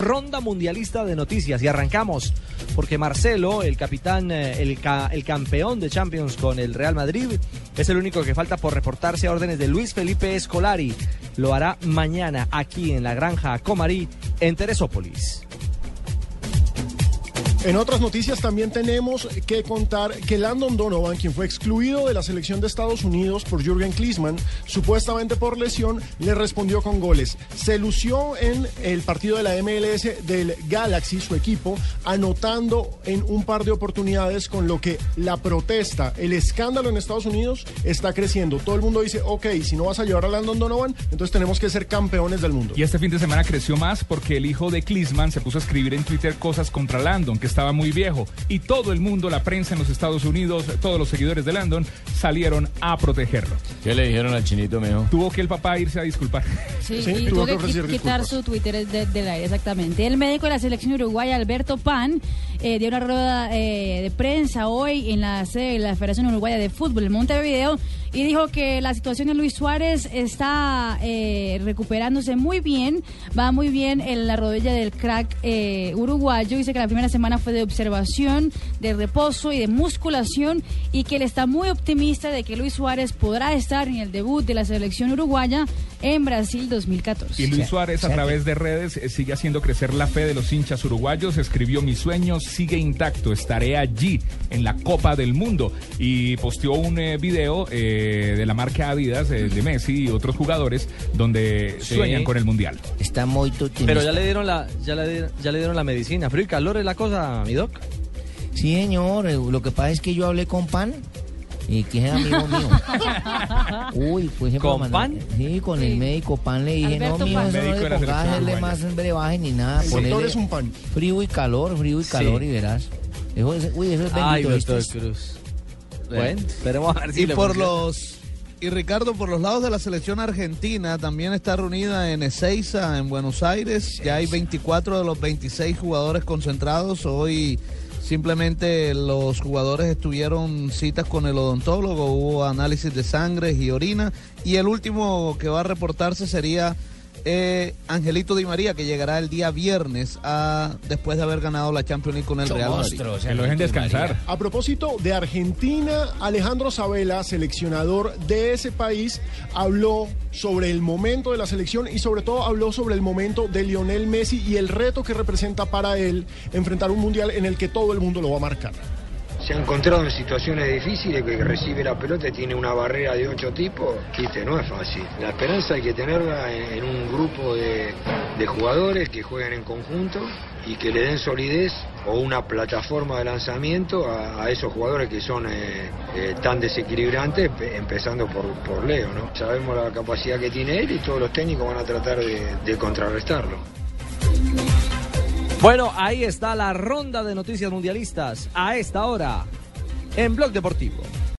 Ronda mundialista de noticias y arrancamos porque Marcelo, el capitán, el, ca el campeón de Champions con el Real Madrid, es el único que falta por reportarse a órdenes de Luis Felipe Escolari. Lo hará mañana aquí en la granja Comarí en Teresópolis. En otras noticias también tenemos que contar que Landon Donovan, quien fue excluido de la selección de Estados Unidos por Jürgen Klinsmann, supuestamente por lesión, le respondió con goles. Se lució en el partido de la MLS del Galaxy, su equipo, anotando en un par de oportunidades, con lo que la protesta, el escándalo en Estados Unidos está creciendo. Todo el mundo dice, ok, si no vas a llevar a Landon Donovan, entonces tenemos que ser campeones del mundo. Y este fin de semana creció más porque el hijo de Klinsmann se puso a escribir en Twitter cosas contra Landon, que estaba muy viejo y todo el mundo, la prensa en los Estados Unidos, todos los seguidores de Landon salieron a protegerlo. ¿Qué le dijeron al chinito, mijo? Tuvo que el papá irse a disculpar. Sí, sí y tuvo, que, que quitar su Twitter del de aire, exactamente. El médico de la selección uruguaya, Alberto Pan, eh, dio una rueda eh, de prensa hoy en la sede de la Federación Uruguaya de Fútbol, en Montevideo, y dijo que la situación de Luis Suárez está eh, recuperándose muy bien, va muy bien en la rodilla del crack uruguayo. Dice que la primera semana fue de observación, de reposo y de musculación, y que él está muy optimista de que Luis Suárez podrá estar en el debut de la selección uruguaya en Brasil 2014. Y Luis Suárez a través de redes sigue haciendo crecer la fe de los hinchas uruguayos, escribió mis sueños sigue intacto, estaré allí en la Copa del Mundo. Y posteó un eh, video eh, de la marca Adidas eh, de Messi y otros jugadores donde Sí. sueñan con el Mundial. Está muy optimista. Pero ya le dieron la, ya le, ya le dieron la medicina. Frío y calor es la cosa, mi doc. Sí, señor. eh, Lo que pasa es que yo hablé con Pan y que es amigo mío. Uy, pues ¿Con Pan? Sí, con el médico Pan le dije, Alberto no, mijo, Pan. eso no le pongas hacerle más brebaje ni nada. Doctor Ponele es un pan. frío y calor, frío y calor Sí. y verás. Eso es, uy, eso es Ay, bendito. doctor ¿viste? Cruz. Bueno, esperemos a ver si Y le por funciona. los y Ricardo por los lados de la selección argentina también está reunida en Ezeiza en Buenos Aires. Ya hay 24 de los 26 jugadores concentrados. Hoy simplemente los jugadores estuvieron citas con el odontólogo, hubo análisis de sangre y orina y el último que va a reportarse sería eh, Angelito Di María que llegará el día viernes a, después de haber ganado la Champions League con el Real Madrid. Que lo dejen descansar. A propósito de Argentina, Alejandro Sabela, seleccionador de ese país, habló sobre el momento de la selección y sobre todo habló sobre el momento de Lionel Messi y el reto que representa para él enfrentar un mundial en el que todo el mundo lo va a marcar. Se ha encontrado en situaciones difíciles que recibe la pelota y tiene una barrera de ocho tipos, no es fácil. La esperanza hay que tenerla en, un grupo de, de jugadores que jueguen en conjunto y que le den solidez o una plataforma de lanzamiento a, esos jugadores que son eh, eh, tan desequilibrantes, pe- empezando por, por Leo, ¿no? Sabemos la capacidad que tiene él y todos los técnicos van a tratar de contrarrestarlo. Bueno, ahí está la ronda de noticias mundialistas a esta hora en Blog Deportivo.